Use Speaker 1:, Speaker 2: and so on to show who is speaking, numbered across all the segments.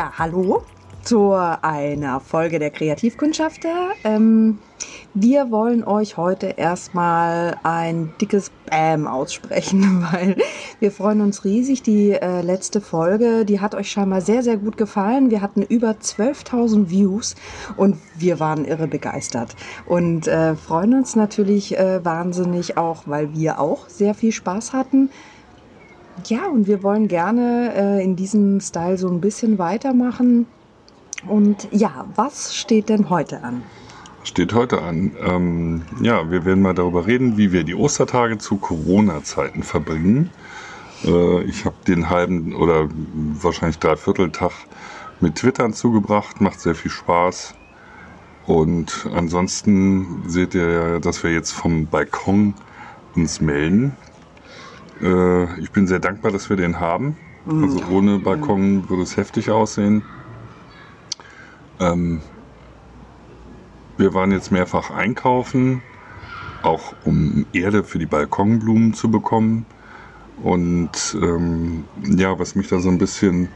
Speaker 1: Ja, hallo zu einer Folge der Kreativkundschafter. Ähm, wir wollen euch heute erstmal ein dickes Bam aussprechen, weil wir freuen uns riesig. Die äh, letzte Folge, die hat euch scheinbar sehr, sehr gut gefallen. Wir hatten über 12.000 Views und wir waren irre begeistert und äh, freuen uns natürlich äh, wahnsinnig auch, weil wir auch sehr viel Spaß hatten. Ja, und wir wollen gerne äh, in diesem Style so ein bisschen weitermachen. Und ja, was steht denn heute an?
Speaker 2: Steht heute an. Ähm, ja, wir werden mal darüber reden, wie wir die Ostertage zu Corona-Zeiten verbringen. Äh, ich habe den halben oder wahrscheinlich dreiviertel Tag mit Twittern zugebracht, macht sehr viel Spaß. Und ansonsten seht ihr ja, dass wir jetzt vom Balkon uns melden. Äh, ich bin sehr dankbar, dass wir den haben. Also ohne Balkon würde es heftig aussehen. Ähm, wir waren jetzt mehrfach einkaufen, auch um Erde für die Balkonblumen zu bekommen. Und ähm, ja, was mich da so ein bisschen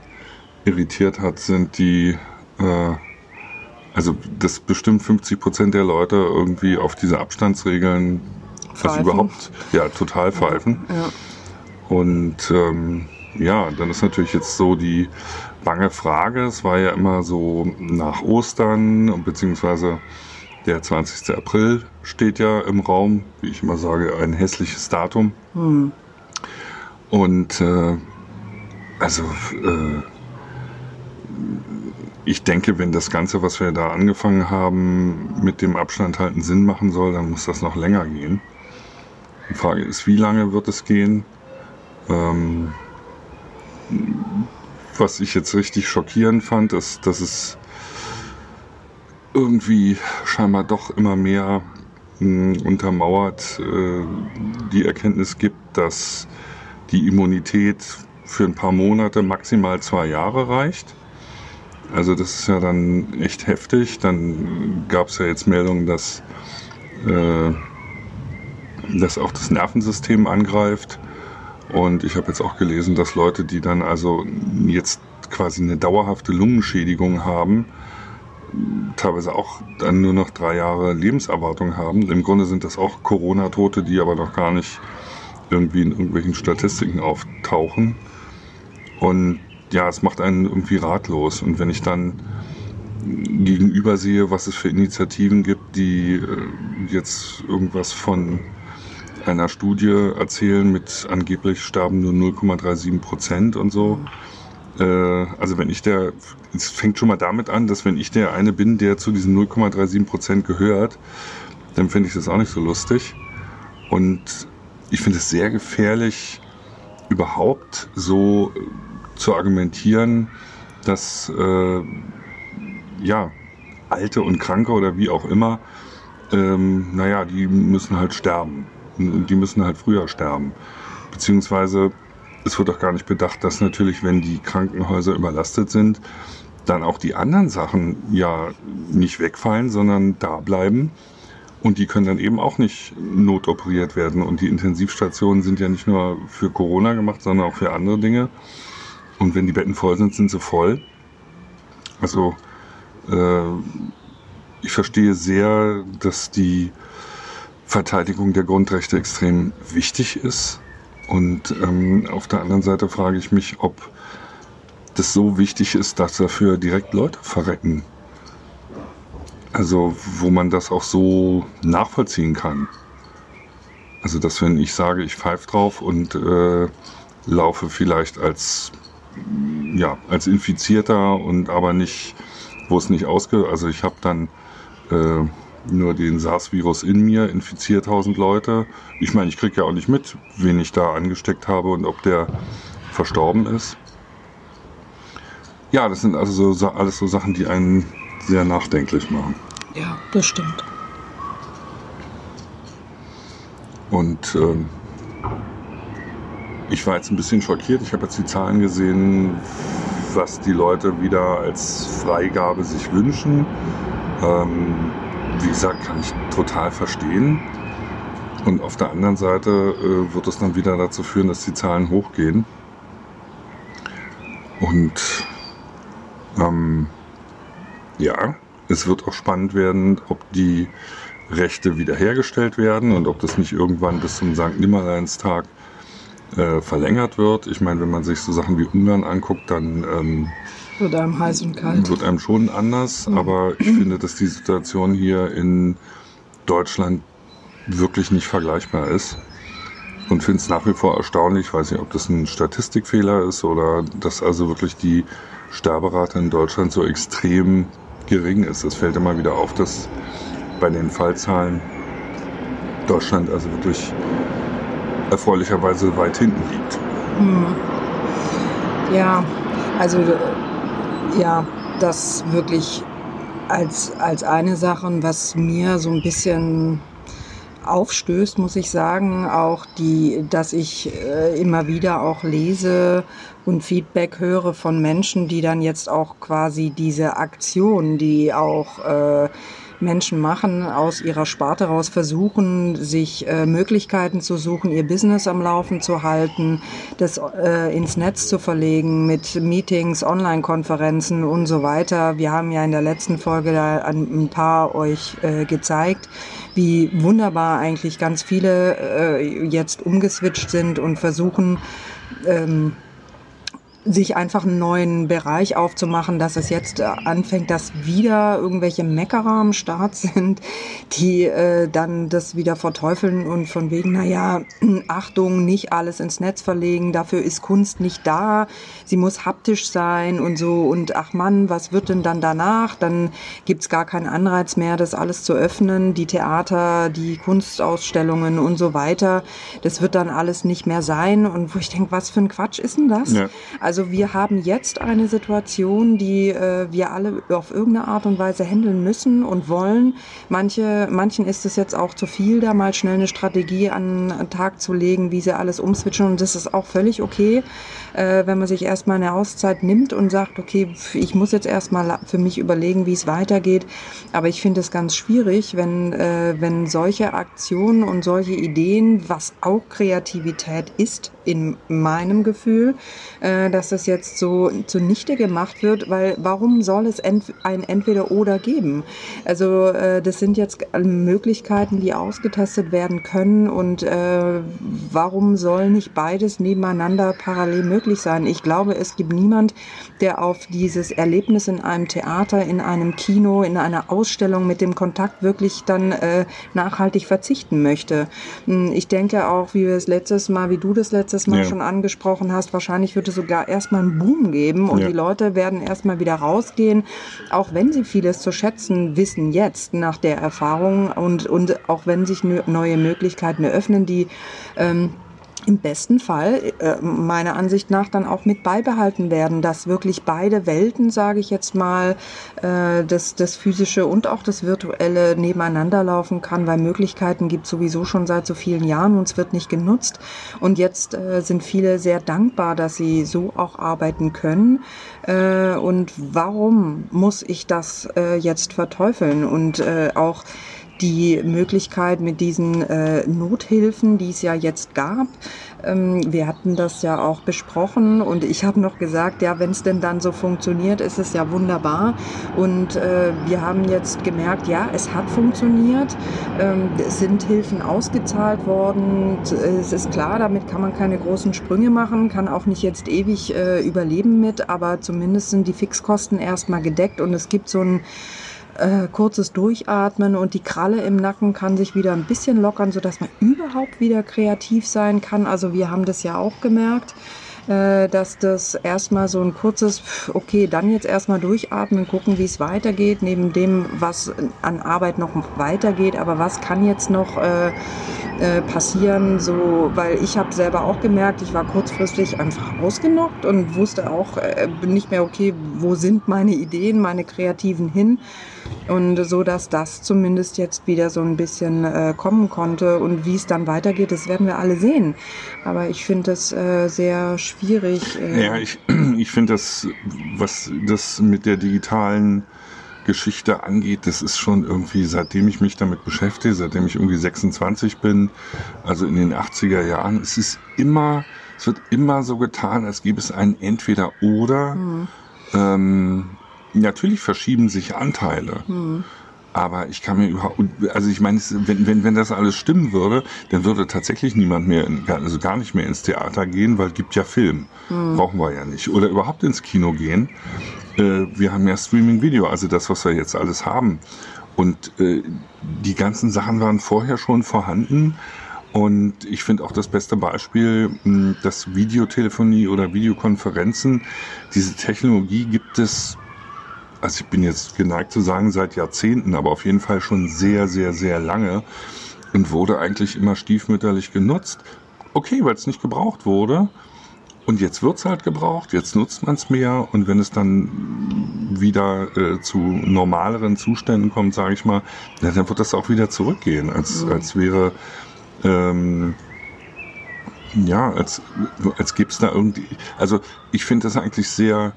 Speaker 2: irritiert hat, sind die, äh, also dass bestimmt 50 Prozent der Leute irgendwie auf diese Abstandsregeln, was überhaupt, ja, total pfeifen.
Speaker 1: Ja.
Speaker 2: Und ähm, ja, dann ist natürlich jetzt so die bange Frage. Es war ja immer so nach Ostern und beziehungsweise der 20. April steht ja im Raum, wie ich immer sage, ein hässliches Datum. Und äh, also äh, ich denke, wenn das Ganze, was wir da angefangen haben, mit dem Abstand halten Sinn machen soll, dann muss das noch länger gehen. Die Frage ist, wie lange wird es gehen? Ähm, was ich jetzt richtig schockierend fand, ist, dass es irgendwie scheinbar doch immer mehr mh, untermauert äh, die Erkenntnis gibt, dass die Immunität für ein paar Monate, maximal zwei Jahre reicht. Also das ist ja dann echt heftig. Dann gab es ja jetzt Meldungen, dass, äh, dass auch das Nervensystem angreift. Und ich habe jetzt auch gelesen, dass Leute, die dann also jetzt quasi eine dauerhafte Lungenschädigung haben, teilweise auch dann nur noch drei Jahre Lebenserwartung haben. Im Grunde sind das auch Corona-Tote, die aber noch gar nicht irgendwie in irgendwelchen Statistiken auftauchen. Und ja, es macht einen irgendwie ratlos. Und wenn ich dann gegenüber sehe, was es für Initiativen gibt, die äh, jetzt irgendwas von einer Studie erzählen mit angeblich sterben nur 0,37 Prozent und so. Äh, also wenn ich der, es fängt schon mal damit an, dass wenn ich der eine bin, der zu diesen 0,37 Prozent gehört, dann finde ich das auch nicht so lustig. Und ich finde es sehr gefährlich, überhaupt so äh, zu argumentieren, dass äh, ja, Alte und Kranke oder wie auch immer, ähm, naja, die müssen halt sterben. Und die müssen halt früher sterben. Beziehungsweise es wird auch gar nicht bedacht, dass natürlich, wenn die Krankenhäuser überlastet sind, dann auch die anderen Sachen ja nicht wegfallen, sondern da bleiben. Und die können dann eben auch nicht notoperiert werden. Und die Intensivstationen sind ja nicht nur für Corona gemacht, sondern auch für andere Dinge. Und wenn die Betten voll sind, sind sie voll. Also äh, ich verstehe sehr, dass die Verteidigung der Grundrechte extrem wichtig ist. Und ähm, auf der anderen Seite frage ich mich, ob das so wichtig ist, dass dafür direkt Leute verrecken. Also wo man das auch so nachvollziehen kann. Also dass wenn ich sage, ich pfeife drauf und äh, laufe vielleicht als ja als Infizierter und aber nicht, wo es nicht ausge, also ich habe dann äh, nur den SARS-Virus in mir, infiziert 1000 Leute. Ich meine, ich kriege ja auch nicht mit, wen ich da angesteckt habe und ob der verstorben ist. Ja, das sind also so, alles so Sachen, die einen sehr nachdenklich machen.
Speaker 1: Ja, das stimmt.
Speaker 2: Und ähm, ich war jetzt ein bisschen schockiert. Ich habe jetzt die Zahlen gesehen, was die Leute wieder als Freigabe sich wünschen. Ähm, wie gesagt, kann ich total verstehen. Und auf der anderen Seite äh, wird es dann wieder dazu führen, dass die Zahlen hochgehen. Und Ähm, ja, es wird auch spannend werden, ob die Rechte wiederhergestellt werden und ob das nicht irgendwann bis zum St. Nimmerleinstag äh, verlängert wird. Ich meine, wenn man sich so Sachen wie Ungarn anguckt, dann ähm,
Speaker 1: wird einem heiß und kalt.
Speaker 2: Wird einem schon anders, mhm. aber ich finde, dass die Situation hier in Deutschland wirklich nicht vergleichbar ist. Und finde es nach wie vor erstaunlich, ich weiß nicht, ob das ein Statistikfehler ist oder dass also wirklich die Sterberate in Deutschland so extrem gering ist. Es fällt immer wieder auf, dass bei den Fallzahlen Deutschland also wirklich erfreulicherweise weit hinten liegt. Hm.
Speaker 1: Ja, also ja, das wirklich als, als eine Sache, was mir so ein bisschen aufstößt, muss ich sagen, auch die, dass ich äh, immer wieder auch lese und Feedback höre von Menschen, die dann jetzt auch quasi diese Aktion, die auch äh, Menschen machen, aus ihrer Sparte raus versuchen, sich äh, Möglichkeiten zu suchen, ihr Business am Laufen zu halten, das äh, ins Netz zu verlegen mit Meetings, Online-Konferenzen und so weiter. Wir haben ja in der letzten Folge da ein paar euch äh, gezeigt, wie wunderbar eigentlich ganz viele äh, jetzt umgeswitcht sind und versuchen, ähm, sich einfach einen neuen Bereich aufzumachen, dass es jetzt äh, anfängt, dass wieder irgendwelche Meckerer am Start sind, die äh, dann das wieder verteufeln und von wegen, naja, Achtung, nicht alles ins Netz verlegen, dafür ist Kunst nicht da, sie muss haptisch sein und so und ach Mann, was wird denn dann danach? Dann gibt's gar keinen Anreiz mehr, das alles zu öffnen, die Theater, die Kunstausstellungen und so weiter, das wird dann alles nicht mehr sein und wo ich denke, was für ein Quatsch ist denn das? Ja. Also also wir haben jetzt eine Situation, die äh, wir alle auf irgendeine Art und Weise handeln müssen und wollen. Manche, manchen ist es jetzt auch zu viel, da mal schnell eine Strategie an den Tag zu legen, wie sie alles umswitchen. Und das ist auch völlig okay, äh, wenn man sich erstmal eine Auszeit nimmt und sagt, okay, ich muss jetzt erstmal für mich überlegen, wie es weitergeht. Aber ich finde es ganz schwierig, wenn, äh, wenn solche Aktionen und solche Ideen, was auch Kreativität ist, in meinem Gefühl, äh, dass das jetzt so zunichte gemacht wird, weil warum soll es ent ein Entweder-Oder geben? Also äh, das sind jetzt Möglichkeiten, die ausgetestet werden können und äh, warum soll nicht beides nebeneinander parallel möglich sein? Ich glaube, es gibt niemand, der auf dieses Erlebnis in einem Theater, in einem Kino, in einer Ausstellung mit dem Kontakt wirklich dann äh, nachhaltig verzichten möchte. Hm, ich denke auch, wie wir es letztes Mal, wie du das letztes Mal ja. schon angesprochen hast, wahrscheinlich wird es sogar erstmal einen Boom geben und ja. die Leute werden erstmal wieder rausgehen, auch wenn sie vieles zu schätzen wissen jetzt nach der Erfahrung und, und auch wenn sich neue Möglichkeiten eröffnen, die ähm, im besten Fall äh, meiner Ansicht nach dann auch mit beibehalten werden, dass wirklich beide Welten, sage ich jetzt mal, äh, das, das physische und auch das virtuelle nebeneinander laufen kann, weil Möglichkeiten gibt sowieso schon seit so vielen Jahren und es wird nicht genutzt. Und jetzt äh, sind viele sehr dankbar, dass sie so auch arbeiten können. Äh, und warum muss ich das äh, jetzt verteufeln? Und äh, auch die Möglichkeit mit diesen äh, Nothilfen, die es ja jetzt gab. Ähm, wir hatten das ja auch besprochen und ich habe noch gesagt, ja, wenn es denn dann so funktioniert, ist es ja wunderbar. Und äh, wir haben jetzt gemerkt, ja, es hat funktioniert. Ähm, es sind Hilfen ausgezahlt worden. Es ist klar, damit kann man keine großen Sprünge machen, kann auch nicht jetzt ewig äh, überleben mit, aber zumindest sind die Fixkosten erstmal gedeckt und es gibt so ein äh, kurzes Durchatmen und die Kralle im Nacken kann sich wieder ein bisschen lockern, sodass man überhaupt wieder kreativ sein kann. Also wir haben das ja auch gemerkt, äh, dass das erstmal so ein kurzes, okay, dann jetzt erstmal durchatmen, gucken, wie es weitergeht, neben dem, was an Arbeit noch weitergeht, aber was kann jetzt noch äh, äh, passieren, so, weil ich habe selber auch gemerkt, ich war kurzfristig einfach ausgenockt und wusste auch äh, nicht mehr, okay, wo sind meine Ideen, meine Kreativen hin und so, dass das zumindest jetzt wieder so ein bisschen äh, kommen konnte und wie es dann weitergeht, das werden wir alle sehen. Aber ich finde es äh, sehr schwierig.
Speaker 2: Äh ja, ich, ich finde das, was das mit der digitalen Geschichte angeht, das ist schon irgendwie, seitdem ich mich damit beschäftige, seitdem ich irgendwie 26 bin, also in den 80er Jahren, es ist immer, es wird immer so getan, als gäbe es ein Entweder-Oder. Mhm. Ähm, natürlich verschieben sich Anteile. Aber ich kann mir überhaupt, also ich meine, wenn, wenn, wenn das alles stimmen würde, dann würde tatsächlich niemand mehr, in, also gar nicht mehr ins Theater gehen, weil es gibt ja Film. Brauchen wir ja nicht. Oder überhaupt ins Kino gehen. Äh, wir haben ja Streaming-Video, also das, was wir jetzt alles haben. Und äh, die ganzen Sachen waren vorher schon vorhanden. Und ich finde auch das beste Beispiel, mh, dass Videotelefonie oder Videokonferenzen, diese Technologie gibt es also ich bin jetzt geneigt zu sagen seit Jahrzehnten, aber auf jeden Fall schon sehr, sehr, sehr lange und wurde eigentlich immer stiefmütterlich genutzt. Okay, weil es nicht gebraucht wurde. Und jetzt wird's halt gebraucht, jetzt nutzt man es mehr und wenn es dann wieder äh, zu normaleren Zuständen kommt, sage ich mal, na, dann wird das auch wieder zurückgehen, als, als wäre ähm, ja, als, als gäbe es da irgendwie. Also ich finde das eigentlich sehr,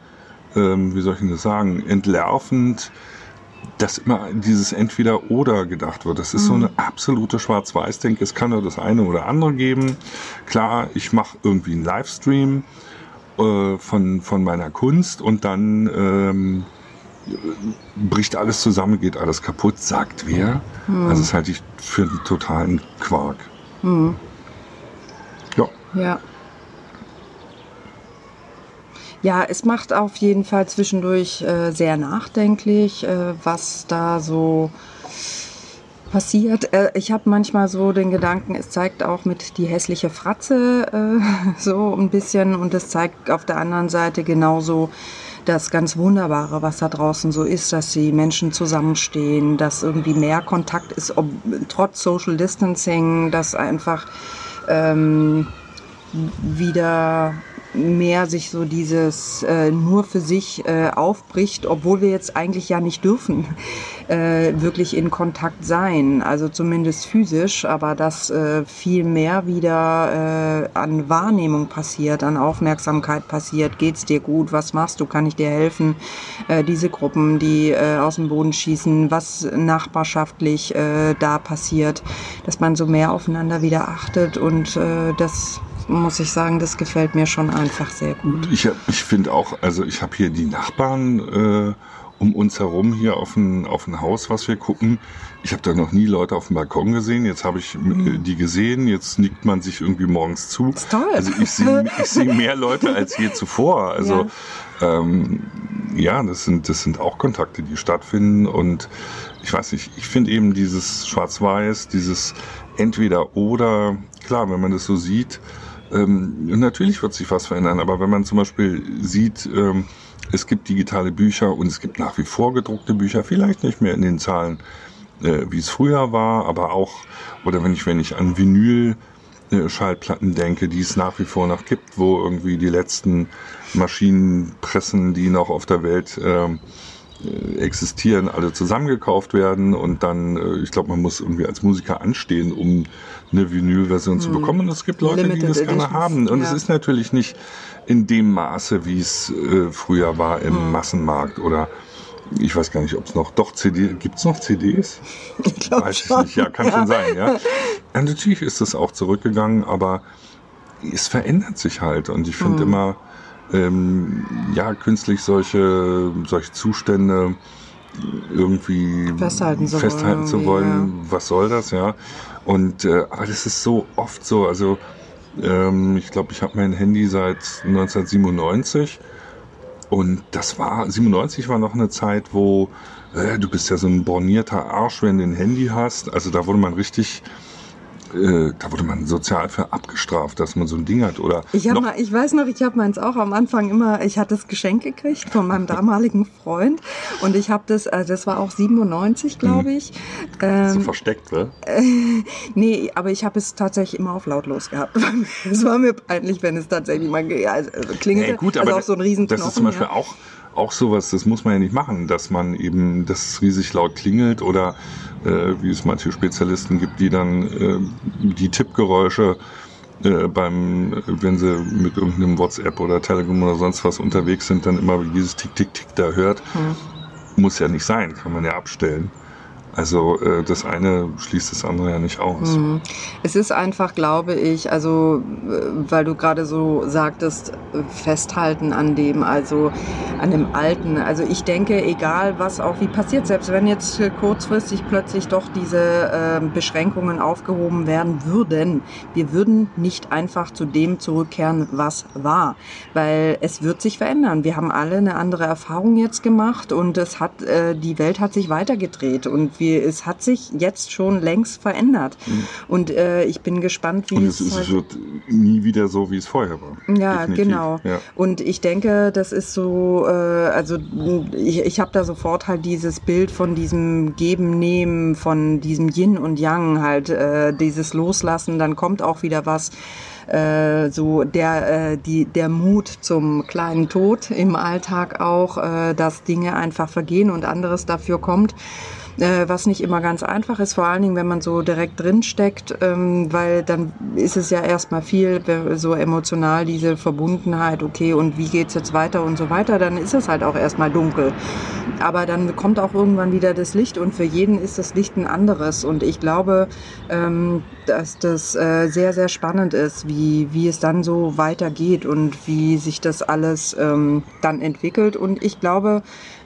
Speaker 2: ähm, wie soll ich denn das sagen, entlarvend, dass immer dieses Entweder-Oder gedacht wird. Das ist so eine absolute Schwarz-Weiß-Denke. Es kann nur das eine oder andere geben. Klar, ich mache irgendwie einen Livestream äh, von, von meiner Kunst und dann ähm, bricht alles zusammen, geht alles kaputt, sagt wer. Also das halte ich für einen totalen Quark. Ja.
Speaker 1: Ja. Ja, es macht auf jeden Fall zwischendurch äh, sehr nachdenklich, äh, was da so passiert. Äh, ich habe manchmal so den Gedanken, es zeigt auch mit die hässliche Fratze äh, so ein bisschen und es zeigt auf der anderen Seite genauso das ganz Wunderbare, was da draußen so ist, dass die Menschen zusammenstehen, dass irgendwie mehr Kontakt ist, ob, trotz Social Distancing, dass einfach ähm, wieder mehr sich so dieses äh, nur für sich äh, aufbricht, obwohl wir jetzt eigentlich ja nicht dürfen, äh, wirklich in Kontakt sein, also zumindest physisch, aber dass äh, viel mehr wieder äh, an Wahrnehmung passiert, an Aufmerksamkeit passiert, geht's dir gut, was machst du, kann ich dir helfen, äh, diese Gruppen, die aus dem Boden schießen, was nachbarschaftlich da passiert, dass man so mehr aufeinander wieder achtet und das muss ich sagen, das gefällt mir schon einfach sehr gut.
Speaker 2: Ich, ich finde auch, also ich habe hier die Nachbarn äh, um uns herum hier auf ein, auf ein Haus, was wir gucken. Ich habe da noch nie Leute auf dem Balkon gesehen. Jetzt habe ich äh, die gesehen. Jetzt nickt man sich irgendwie morgens zu.
Speaker 1: ist toll.
Speaker 2: Also ich sehe ich sehe mehr Leute als je zuvor. Also ähm, ja, das sind, das sind auch Kontakte, die stattfinden. Und ich weiß nicht, ich finde eben dieses Schwarz-Weiß, dieses Entweder-Oder, klar, wenn man das so sieht, ähm, natürlich wird sich was verändern, aber wenn man zum Beispiel sieht, ähm, es gibt digitale Bücher und es gibt nach wie vor gedruckte Bücher, vielleicht nicht mehr in den Zahlen, äh, wie es früher war, aber auch, oder wenn ich, wenn ich an Vinyl äh, Schallplatten denke, die es nach wie vor noch gibt, wo irgendwie die letzten Maschinenpressen, die noch auf der Welt äh, existieren, alle zusammengekauft werden und dann, äh, ich glaube, man muss irgendwie als Musiker anstehen, um eine Vinylversion zu bekommen. Und es gibt Leute, die
Speaker 1: Limited
Speaker 2: das gerne
Speaker 1: Editions,
Speaker 2: haben. Und es
Speaker 1: ja.
Speaker 2: ist natürlich nicht in dem Maße, wie es äh, früher war im Massenmarkt oder ich weiß gar nicht, ob es noch, doch CD, gibt es noch CDs?
Speaker 1: Ich glaube
Speaker 2: Weiß ich nicht, ja, kann schon sein, ja. ja. Natürlich ist es auch zurückgegangen, aber es verändert sich halt und ich finde
Speaker 1: Mhm.
Speaker 2: immer, ähm, ja, künstlich solche, solche Zustände irgendwie
Speaker 1: Festhalten zu
Speaker 2: festhalten
Speaker 1: wollen,
Speaker 2: zu wollen. Was soll das, ja? Und äh, aber das ist so oft so. Also ähm, ich glaube, ich habe mein Handy seit 1997 und das war 97 war noch eine Zeit, wo äh, du bist ja so ein bornierter Arsch, wenn du ein Handy hast. Also da wurde man richtig äh, da wurde man sozial für abgestraft, dass man so ein Ding hat. Oder
Speaker 1: Ich, hab mal, ich weiß noch, ich habe meins auch am Anfang immer, ich hatte das Geschenk gekriegt von meinem damaligen Freund und ich habe das, also das war auch 97, glaube ich.
Speaker 2: so
Speaker 1: Ähm,
Speaker 2: versteckt, ne?
Speaker 1: nee, aber ich habe es tatsächlich immer auf lautlos gehabt. es war mir peinlich, wenn es tatsächlich mal also, also klingelte.
Speaker 2: Ja, gut,
Speaker 1: also
Speaker 2: aber
Speaker 1: auch so ein riesen
Speaker 2: das ist zum Beispiel
Speaker 1: ja.
Speaker 2: auch, auch sowas, das muss man ja nicht machen, dass man eben, dass es riesig laut klingelt oder äh, wie es manche Spezialisten gibt, die dann äh, die Tippgeräusche äh, beim, wenn sie mit irgendeinem WhatsApp oder Telegram oder sonst was unterwegs sind, dann immer dieses Tick, Tick, Tick da hört.
Speaker 1: Hm.
Speaker 2: Muss ja nicht sein, kann man ja abstellen. Also äh, das eine schließt das andere ja nicht aus. Mhm.
Speaker 1: Es ist einfach, glaube ich, also äh, weil du gerade so sagtest, festhalten an dem, also an dem Alten. Also ich denke, egal was auch wie passiert, selbst wenn jetzt kurzfristig plötzlich doch diese äh, Beschränkungen aufgehoben werden würden, wir würden nicht einfach zu dem zurückkehren, was war, weil es wird sich verändern. Wir haben alle eine andere Erfahrung jetzt gemacht und es hat äh, die Welt hat sich weitergedreht und wir, es hat sich jetzt schon längst verändert. Mhm. Und äh, ich bin gespannt, wie
Speaker 2: und es, es, es wird nie wieder so, wie es vorher war.
Speaker 1: Ja, Definitiv. genau. Ja. Und ich denke, das ist so, äh, also ich, ich habe da sofort halt dieses Bild von diesem Geben, Nehmen, von diesem Yin und Yang, halt äh, dieses Loslassen, dann kommt auch wieder was äh, so der, äh, die, der Mut zum kleinen Tod im Alltag auch, äh, dass Dinge einfach vergehen und anderes dafür kommt äh, was nicht immer ganz einfach ist, vor allen Dingen, wenn man so direkt drin steckt, ähm, weil dann ist es ja erstmal viel so emotional diese Verbundenheit, okay, und wie geht's jetzt weiter und so weiter, dann ist es halt auch erstmal dunkel. Aber dann kommt auch irgendwann wieder das Licht und für jeden ist das Licht ein anderes und ich glaube, ähm, dass das äh, sehr, sehr spannend ist, wie, wie es dann so weitergeht und wie sich das alles ähm, dann entwickelt und ich glaube, äh,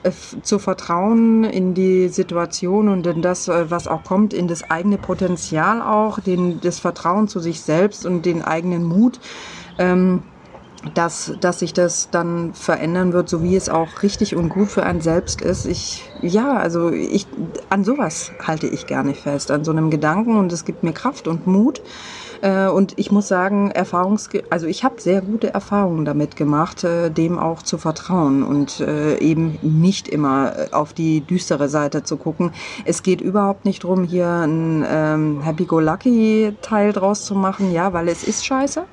Speaker 1: zu vertrauen in die Situation und in das, äh, was auch kommt, in das eigene Potenzial auch, den, das Vertrauen zu sich selbst und den eigenen Mut, ähm, dass, dass sich das dann verändern wird, so wie es auch richtig und gut für einen selbst ist. Ich, ja, also ich, an sowas halte ich gerne fest, an so einem Gedanken und es gibt mir Kraft und Mut. Äh, und ich muss sagen, Erfahrungs also ich habe sehr gute Erfahrungen damit gemacht, äh, dem auch zu vertrauen und äh, eben nicht immer auf die düstere Seite zu gucken. Es geht überhaupt nicht drum, hier ein ähm, Happy-Go-Lucky-Teil draus zu machen, ja, weil es ist scheiße.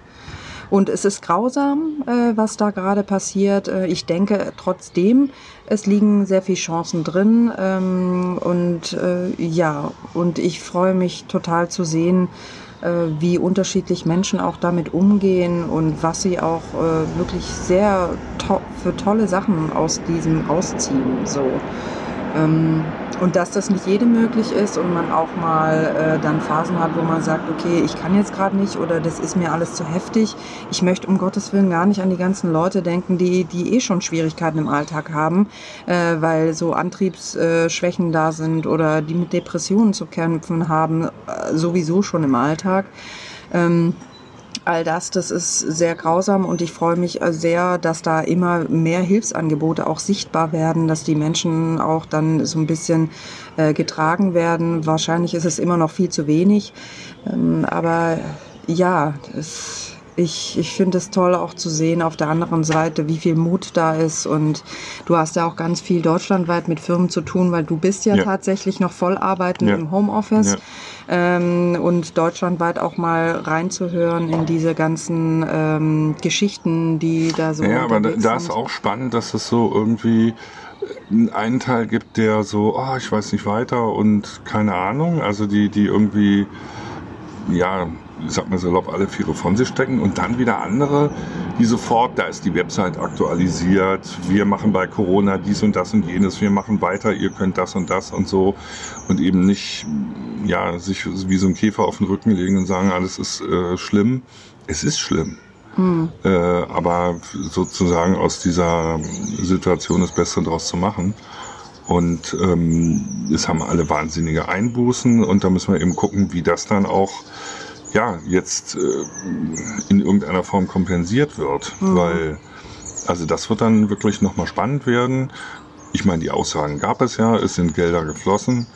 Speaker 1: Und es ist grausam, äh, was da gerade passiert. Äh, ich denke trotzdem, es liegen sehr viele Chancen drin. Ähm, und äh, ja, und ich freue mich total zu sehen, äh, wie unterschiedlich Menschen auch damit umgehen und was sie auch äh, wirklich sehr to für tolle Sachen aus diesem rausziehen. So. Ähm, und dass das nicht jedem möglich ist und man auch mal äh, dann Phasen hat, wo man sagt, okay, ich kann jetzt gerade nicht oder das ist mir alles zu heftig. Ich möchte um Gottes Willen gar nicht an die ganzen Leute denken, die, die eh schon Schwierigkeiten im Alltag haben, äh, weil so Antriebsschwächen da sind oder die mit Depressionen zu kämpfen haben, äh, sowieso schon im Alltag. Ähm, all das, das ist sehr grausam und ich freue mich sehr, dass da immer mehr Hilfsangebote auch sichtbar werden, dass die Menschen auch dann so ein bisschen äh, getragen werden. Wahrscheinlich ist es immer noch viel zu wenig, ähm, aber ja, das ich, ich finde es toll auch zu sehen auf der anderen Seite, wie viel Mut da ist. Und du hast ja auch ganz viel deutschlandweit mit Firmen zu tun, weil du bist ja, ja. tatsächlich noch voll arbeiten ja. im Homeoffice. Ja. Ähm, und deutschlandweit auch mal reinzuhören in diese ganzen ähm, Geschichten, die da so.
Speaker 2: Ja, aber da, da ist auch spannend, dass es so irgendwie einen Teil gibt, der so, oh, ich weiß nicht weiter und keine Ahnung, also die, die irgendwie, ja, ich sag mal salopp, alle Viere von sich stecken und dann wieder andere, die sofort, da ist die Website aktualisiert, wir machen bei Corona dies und das und jenes, wir machen weiter, ihr könnt das und das und so und eben nicht, ja, sich wie so ein Käfer auf den Rücken legen und sagen, alles ist äh, schlimm. Es ist schlimm. Hm. Äh, aber sozusagen aus dieser Situation das Beste draus zu machen. Und ähm, es haben alle wahnsinnige Einbußen und da müssen wir eben gucken, wie das dann auch ja, jetzt äh, in irgendeiner Form kompensiert wird. Mhm. Weil, also das wird dann wirklich nochmal spannend werden. Ich meine, die Aussagen gab es ja, es sind Gelder geflossen.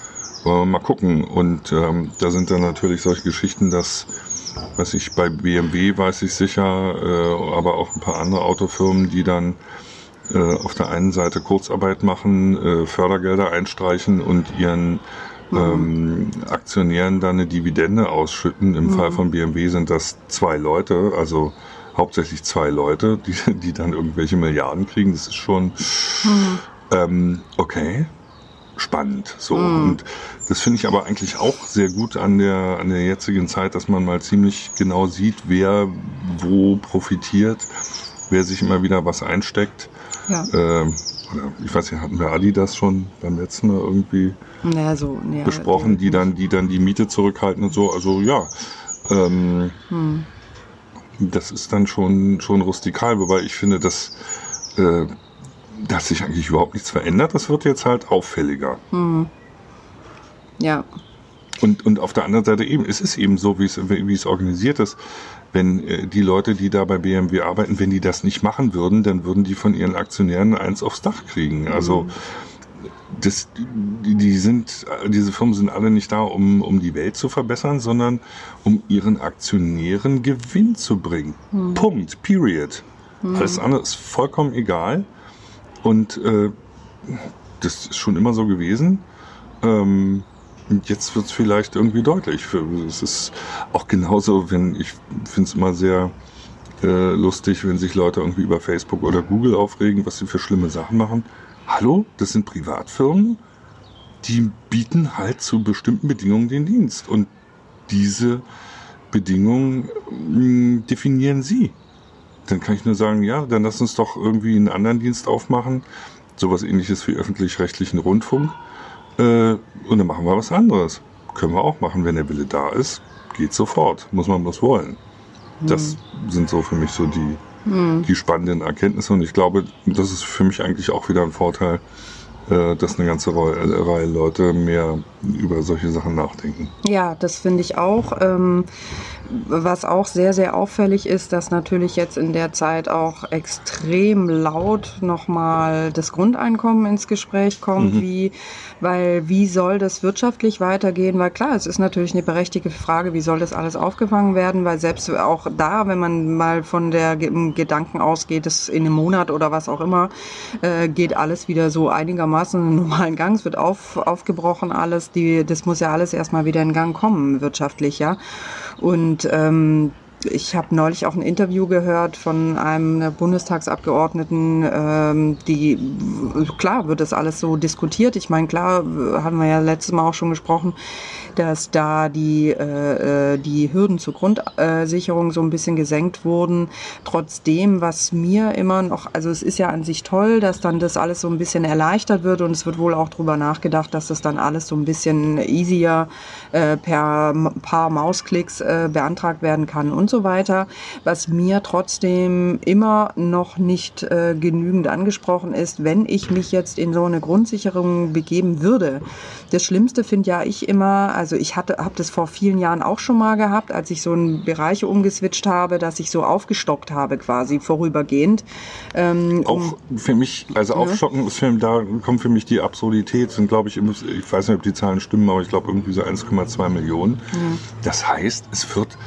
Speaker 2: Äh, mal gucken. Und ähm, da sind dann natürlich solche Geschichten, dass, was ich bei BMW weiß ich sicher, äh, aber auch ein paar andere Autofirmen, die dann äh, auf der einen Seite Kurzarbeit machen, äh, Fördergelder einstreichen und ihren ähm, Aktionären dann eine Dividende ausschütten. Im mhm. Fall von BMW sind das zwei Leute, also hauptsächlich zwei Leute, die, die dann irgendwelche Milliarden kriegen. Das ist schon mhm. ähm, okay, spannend. So mhm. und das finde ich aber eigentlich auch sehr gut an der an der jetzigen Zeit, dass man mal ziemlich genau sieht, wer wo profitiert, wer sich immer wieder was einsteckt. Ja. Ähm, ich weiß nicht, hatten wir Adidas schon beim letzten Mal irgendwie
Speaker 1: Ja, so, ja,
Speaker 2: besprochen, die dann, die dann die Miete zurückhalten und so. Also ja, ähm, das ist dann schon, schon rustikal, wobei ich finde, dass, äh, dass sich eigentlich überhaupt nichts verändert. Das wird jetzt halt auffälliger.
Speaker 1: Ja,
Speaker 2: Und, und auf der anderen Seite eben, es ist eben so, wie es, wie es organisiert ist. Wenn äh, die Leute, die da bei BMW arbeiten, wenn die das nicht machen würden, dann würden die von ihren Aktionären eins aufs Dach kriegen. Also das, die, die sind, diese Firmen sind alle nicht da, um, um die Welt zu verbessern, sondern um ihren Aktionären Gewinn zu bringen. Punkt. Period. Alles andere ist vollkommen egal. Und äh, das ist schon immer so gewesen. Ähm, jetzt wird es vielleicht irgendwie deutlich. Es ist auch genauso, wenn ich finde es immer sehr äh, lustig, wenn sich Leute irgendwie über Facebook oder Google aufregen, was sie für schlimme Sachen machen. Hallo, das sind Privatfirmen, die bieten halt zu bestimmten Bedingungen den Dienst. Und diese Bedingungen mh, definieren sie. Dann kann ich nur sagen, ja, dann lass uns doch irgendwie einen anderen Dienst aufmachen. Sowas ähnliches wie öffentlich-rechtlichen Rundfunk. Äh, und dann machen wir was anderes. Können wir auch machen, wenn der Wille da ist. Geht sofort. Muss man bloß wollen. Das sind so für mich so die, die spannenden Erkenntnisse. Und ich glaube, das ist für mich eigentlich auch wieder ein Vorteil, äh, dass eine ganze Reihe, Reihe Leute mehr über solche Sachen nachdenken.
Speaker 1: Ja, das finde ich auch. Was auch sehr, sehr auffällig ist, dass natürlich jetzt in der Zeit auch extrem laut nochmal das Grundeinkommen ins Gespräch kommt, wie, weil wie soll das wirtschaftlich weitergehen? Weil klar, es ist natürlich eine berechtigte Frage, wie soll das alles aufgefangen werden? Weil selbst auch da, wenn man mal von der Ge- Gedanken ausgeht, dass in einem Monat oder was auch immer, äh, geht alles wieder so einigermaßen in normalen Gang. Es wird auf, aufgebrochen alles. Die, das muss ja alles erstmal wieder in Gang kommen, wirtschaftlich, ja. Und ähm, ich habe neulich auch ein Interview gehört von einem Bundestagsabgeordneten, ähm, die klar wird das alles so diskutiert. Ich meine, klar haben wir ja letztes Mal auch schon gesprochen, dass da die äh, äh, die Hürden zur Grundsicherung so ein bisschen gesenkt wurden. Trotzdem, was mir immer noch, also es ist ja an sich toll, dass dann das alles so ein bisschen erleichtert wird und es wird wohl auch drüber nachgedacht, dass das dann alles so ein bisschen easier äh, per paar Mausklicks äh, beantragt werden kann und so weiter. Was mir trotzdem immer noch nicht äh, genügend angesprochen ist, wenn ich mich jetzt in so eine Grundsicherung begeben würde. Das Schlimmste finde ja ich immer, also ich hatte, habe das vor vielen Jahren auch schon mal gehabt, als ich so einen Bereich umgeswitcht habe, dass ich so aufgestockt habe quasi vorübergehend. Ähm,
Speaker 2: Auch für mich, also aufstocken ist für, da kommt für mich die Absurdität, sind glaube ich, ich weiß nicht, ob die Zahlen stimmen, aber ich glaube irgendwie so 1,2 Millionen. Das heißt, es wird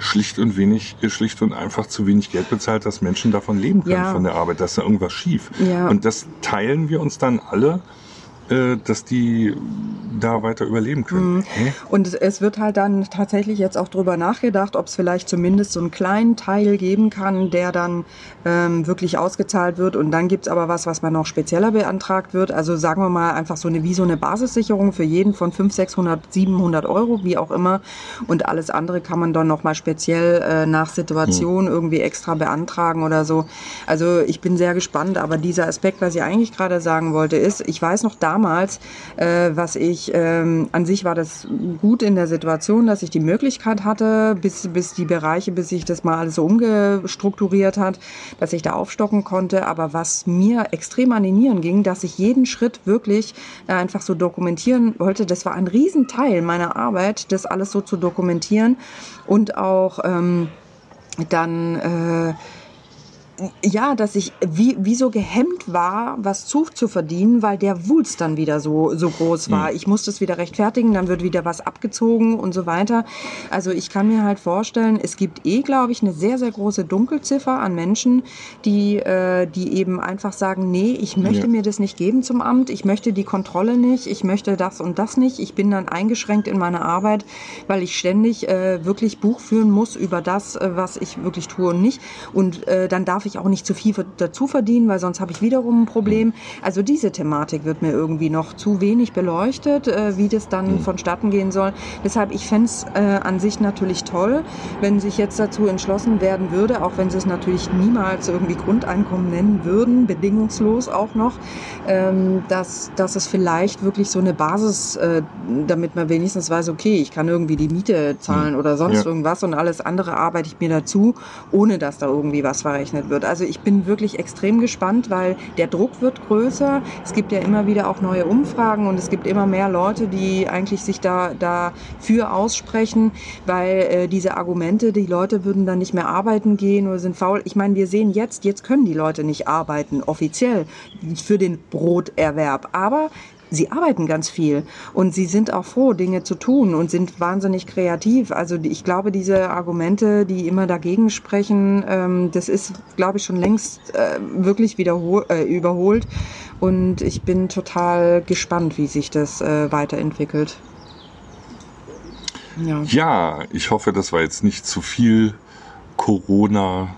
Speaker 2: schlicht und wenig, schlicht und einfach zu wenig Geld bezahlt, dass Menschen davon leben können
Speaker 1: Ja.
Speaker 2: von der Arbeit, dass da irgendwas schief.
Speaker 1: Ja.
Speaker 2: Und das teilen wir uns dann alle, dass die da weiter überleben können. Hä?
Speaker 1: Und es- es wird halt dann tatsächlich jetzt auch drüber nachgedacht, ob es vielleicht zumindest so einen kleinen Teil geben kann, der dann ähm, wirklich ausgezahlt wird. Und dann gibt's aber was, was man noch spezieller beantragt wird. Also sagen wir mal einfach so eine wie so eine Basissicherung für jeden von 500, 600, 700 Euro, wie auch immer. Und alles andere kann man dann nochmal speziell äh, nach Situation irgendwie extra beantragen oder so. Also ich bin sehr gespannt. Aber dieser Aspekt, was ich eigentlich gerade sagen wollte, ist, ich weiß noch damals, äh, was ich, ähm, an sich war das gut in der Situation, dass ich die Möglichkeit hatte, bis, bis die Bereiche, bis sich das mal alles so umgestrukturiert hat, dass ich da aufstocken konnte. Aber was mir extrem an die Nieren ging, dass ich jeden Schritt wirklich äh, einfach so dokumentieren wollte, das war ein Riesenteil meiner Arbeit, das alles so zu dokumentieren und auch ähm, dann äh, ja, dass ich wie, wie so gehemmt war, was Zug zu verdienen, weil der Wulst dann wieder so, so groß war. Ich musste es wieder rechtfertigen, dann wird wieder was abgezogen und so weiter. Also ich kann mir halt vorstellen, es gibt eh, glaube ich, eine sehr, sehr große Dunkelziffer an Menschen, die, äh, die eben einfach sagen, nee, ich möchte
Speaker 2: Ja.
Speaker 1: mir das nicht geben zum Amt, ich möchte die Kontrolle nicht, ich möchte das und das nicht, ich bin dann eingeschränkt in meiner Arbeit, weil ich ständig äh, wirklich Buch führen muss über das, äh, was ich wirklich tue und nicht. Und äh, dann darf ich ich auch nicht zu viel dazu verdienen, weil sonst habe ich wiederum ein Problem. Also diese Thematik wird mir irgendwie noch zu wenig beleuchtet, äh, wie das dann mhm. vonstatten gehen soll. Deshalb, ich fände es äh, an sich natürlich toll, wenn sich jetzt dazu entschlossen werden würde, auch wenn sie es natürlich niemals irgendwie Grundeinkommen nennen würden, bedingungslos auch noch, ähm, dass, dass es vielleicht wirklich so eine Basis, äh, damit man wenigstens weiß, okay, ich kann irgendwie die Miete zahlen oder sonst ja. irgendwas und alles andere arbeite ich mir dazu, ohne dass da irgendwie was verrechnet wird. Also ich bin wirklich extrem gespannt, weil der Druck wird größer. Es gibt ja immer wieder auch neue Umfragen und es gibt immer mehr Leute, die eigentlich sich da dafür aussprechen, weil äh, diese Argumente, die Leute würden dann nicht mehr arbeiten gehen oder sind faul. Ich meine, wir sehen jetzt, jetzt können die Leute nicht arbeiten, offiziell, für den Broterwerb. Aber sie arbeiten ganz viel und sie sind auch froh, Dinge zu tun und sind wahnsinnig kreativ. Also ich glaube, diese Argumente, die immer dagegen sprechen, ähm, das ist, glaube ich, schon längst äh, wirklich wiederhol äh, überholt. Und ich bin total gespannt, wie sich das äh, weiterentwickelt.
Speaker 2: Ja. ja, ich hoffe, das war jetzt nicht zu viel Corona.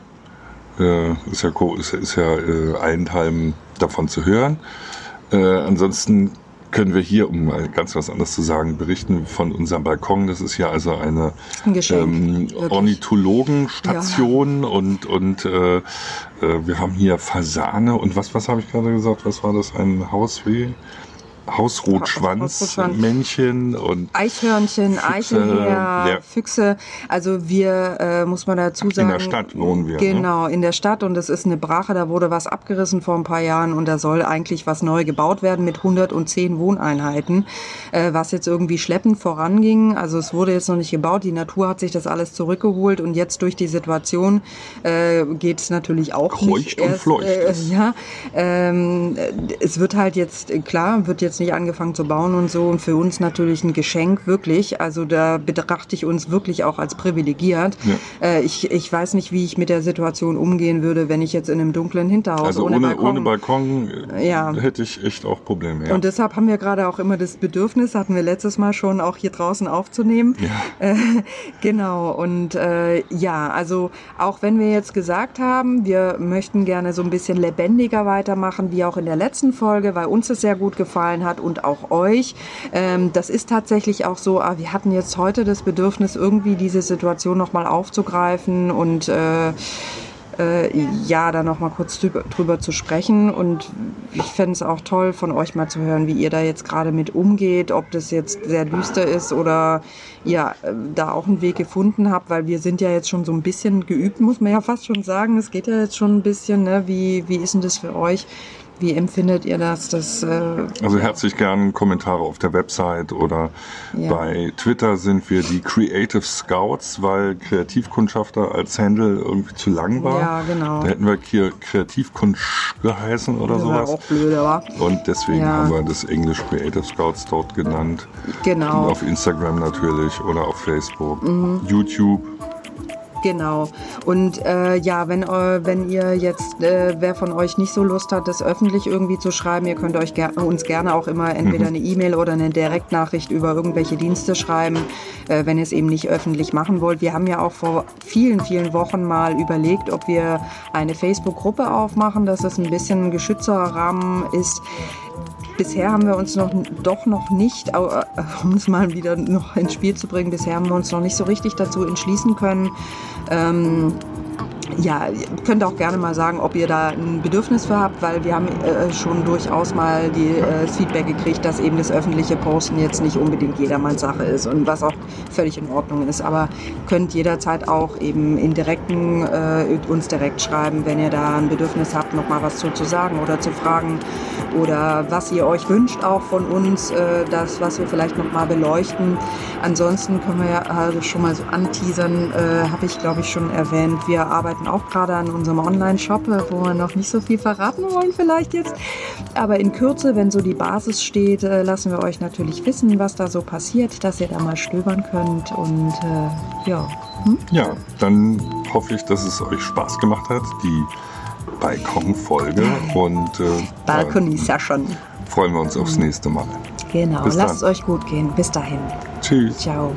Speaker 2: Äh, ist ja, ist, ist ja äh, Eindheim davon zu hören. Äh, ansonsten können wir hier, um mal ganz was anderes zu sagen, berichten von unserem Balkon. Das ist ja also eine
Speaker 1: ein ähm,
Speaker 2: Ornithologenstation ja. und, und äh, äh, wir haben hier Fasane und was, was habe ich gerade gesagt? Was war das? Ein Hausweh? Hausrotschwanzmännchen und
Speaker 1: Eichhörnchen, Eichelherr, ja. Füchse. Also wir, äh, muss man dazu sagen.
Speaker 2: In der Stadt wohnen wir.
Speaker 1: Ne? Genau, ne? in der Stadt und es ist eine Brache, da wurde was abgerissen vor ein paar Jahren und da soll eigentlich was neu gebaut werden mit 110 Wohneinheiten, äh, was jetzt irgendwie schleppend voranging. Also es wurde jetzt noch nicht gebaut, die Natur hat sich das alles zurückgeholt und jetzt durch die Situation äh, geht es natürlich auch
Speaker 2: Kreucht nicht. und erst, fleucht. Äh,
Speaker 1: ja, ähm, es wird halt jetzt, klar, wird jetzt jetzt nicht angefangen zu bauen und so. Und für uns natürlich ein Geschenk, wirklich. Also da betrachte ich uns wirklich auch als privilegiert. Ja. Äh, ich, ich weiß nicht, wie ich mit der Situation umgehen würde, wenn ich jetzt in einem dunklen Hinterhaus
Speaker 2: also ohne, ohne Balkon, ohne Balkon äh, ja. hätte ich echt auch Probleme.
Speaker 1: Ja. Und deshalb haben wir gerade auch immer das Bedürfnis, hatten wir letztes Mal schon, auch hier draußen aufzunehmen. Ja. Äh, genau. Und äh, ja, also auch wenn wir jetzt gesagt haben, wir möchten gerne so ein bisschen lebendiger weitermachen, wie auch in der letzten Folge, weil uns es sehr gut gefallen gefallen hat und auch euch. Ähm, das ist tatsächlich auch so, ah, wir hatten jetzt heute das Bedürfnis, irgendwie diese Situation nochmal aufzugreifen und äh, äh, ja, da noch mal kurz drüber, drüber zu sprechen. Und ich fände es auch toll, von euch mal zu hören, wie ihr da jetzt gerade mit umgeht, ob das jetzt sehr düster ist oder ihr äh, da auch einen Weg gefunden habt, weil wir sind ja jetzt schon so ein bisschen geübt, muss man ja fast schon sagen. Es geht ja jetzt schon ein bisschen, ne? wie, wie ist denn das für euch? Wie empfindet ihr das? das äh
Speaker 2: also herzlich gern Kommentare auf der Website oder ja. bei Twitter sind wir die Creative Scouts, weil Kreativkundschafter als Handle irgendwie zu lang war.
Speaker 1: Ja, genau.
Speaker 2: Da hätten wir hier Kreativkunsch geheißen oder das sowas.
Speaker 1: War auch blöd, aber.
Speaker 2: Und deswegen ja. haben wir das Englisch Creative Scouts dort genannt.
Speaker 1: Genau.
Speaker 2: Und auf Instagram natürlich oder auf Facebook, mhm. YouTube.
Speaker 1: Genau. Und äh, ja, wenn, äh, wenn ihr jetzt, äh, wer von euch nicht so Lust hat, das öffentlich irgendwie zu schreiben, ihr könnt euch ger uns gerne auch immer entweder mhm. eine E-Mail oder eine Direktnachricht über irgendwelche Dienste schreiben, äh, wenn ihr es eben nicht öffentlich machen wollt. Wir haben ja auch vor vielen, vielen Wochen mal überlegt, ob wir eine Facebook-Gruppe aufmachen, dass es ein bisschen ein geschützterer Rahmen ist bisher haben wir uns noch doch noch nicht, äh, um es mal wieder noch ins Spiel zu bringen, bisher haben wir uns noch nicht so richtig dazu entschließen können. Ähm, ja, ihr könnt auch gerne mal sagen, ob ihr da ein Bedürfnis für habt, weil wir haben äh, schon durchaus mal die, äh, das Feedback gekriegt, dass eben das öffentliche Posten jetzt nicht unbedingt jedermanns Sache ist und was auch völlig in Ordnung ist. Aber könnt jederzeit auch eben in direkten äh, uns direkt schreiben, wenn ihr da ein Bedürfnis habt, noch mal was zu, zu sagen oder zu fragen oder was ihr euch wünscht auch von uns, äh, das, was wir vielleicht noch mal beleuchten. Ansonsten können wir ja also schon mal so anteasern, äh, habe ich glaube ich schon erwähnt. Wir arbeiten auch gerade an unserem Online-Shop, äh, wo wir noch nicht so viel verraten wollen vielleicht jetzt. Aber in Kürze, wenn so die Basis steht, äh, lassen wir euch natürlich wissen, was da so passiert, dass ihr da mal stöbern könnt. Und äh, ja.
Speaker 2: Hm? Ja, dann hoffe ich, dass es euch Spaß gemacht hat, die Balkon-Folge. Und äh,
Speaker 1: Balkon ist ja schon.
Speaker 2: Freuen wir uns aufs nächste Mal.
Speaker 1: Genau, lasst es euch gut gehen. Bis dahin.
Speaker 2: Tschüss.
Speaker 1: Ciao.